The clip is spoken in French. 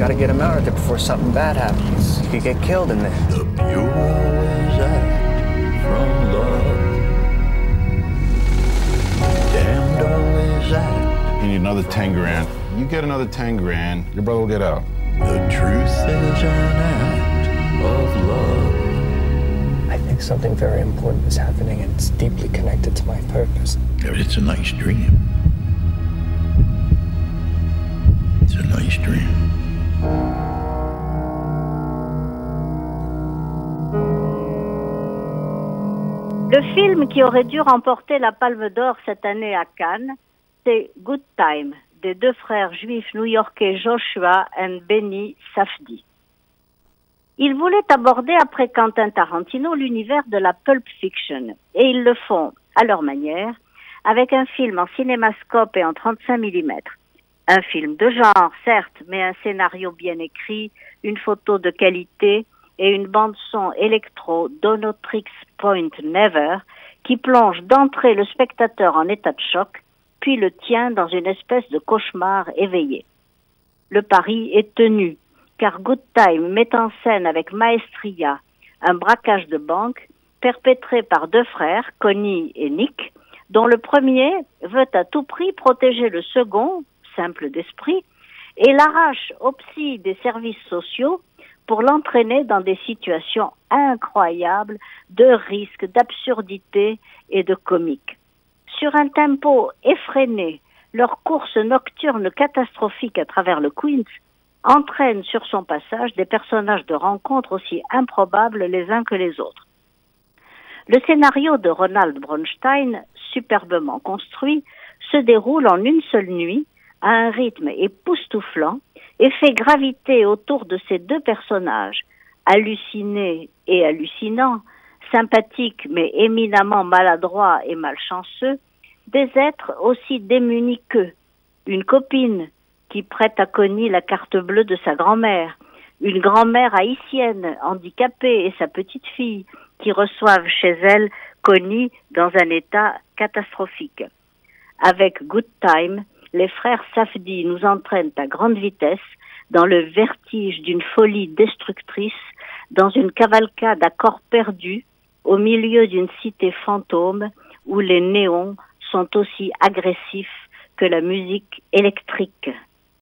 gotta get him out of there before something bad happens. He could get killed in there. The pure always act from love. Damned always act. You need another 10 grand. You get another 10 grand, your brother will get out. The truth is an act of love. I think something very important is happening and it's deeply connected to my purpose. It's a nice dream. It's a nice dream. Le film qui aurait dû remporter la Palme d'Or cette année à Cannes, c'est Good Time des deux frères juifs new-yorkais Joshua et Benny Safdie. Ils voulaient aborder après Quentin Tarantino l'univers de la pulp fiction et ils le font à leur manière avec un film en cinémascope et en 35 mm. Un film de genre, certes, mais un scénario bien écrit, une photo de qualité et une bande-son électro Donotrix Point Never qui plonge d'entrée le spectateur en état de choc, puis le tient dans une espèce de cauchemar éveillé. Le pari est tenu, car Good Time met en scène avec maestria un braquage de banque perpétré par deux frères, Connie et Nick, dont le premier veut à tout prix protéger le second, simple d'esprit, et l'arrache au psy des services sociaux pour l'entraîner dans des situations incroyables de risque, d'absurdité et de comique. Sur un tempo effréné, leur course nocturne catastrophique à travers le Queens entraîne sur son passage des personnages de rencontre aussi improbables les uns que les autres. Le scénario de Ronald Bronstein, superbement construit, se déroule en une seule nuit, à un rythme époustouflant, et fait graviter autour de ces deux personnages, hallucinés et hallucinants, sympathiques mais éminemment maladroits et malchanceux, des êtres aussi démunis qu'eux. Une copine qui prête à Connie la carte bleue de sa grand-mère, une grand-mère haïtienne handicapée et sa petite fille qui reçoivent chez elle Connie dans un état catastrophique. Avec Good Time, les frères Safdie nous entraînent à grande vitesse dans le vertige d'une folie destructrice, dans une cavalcade à corps perdu, au milieu d'une cité fantôme où les néons sont aussi agressifs que la musique électrique.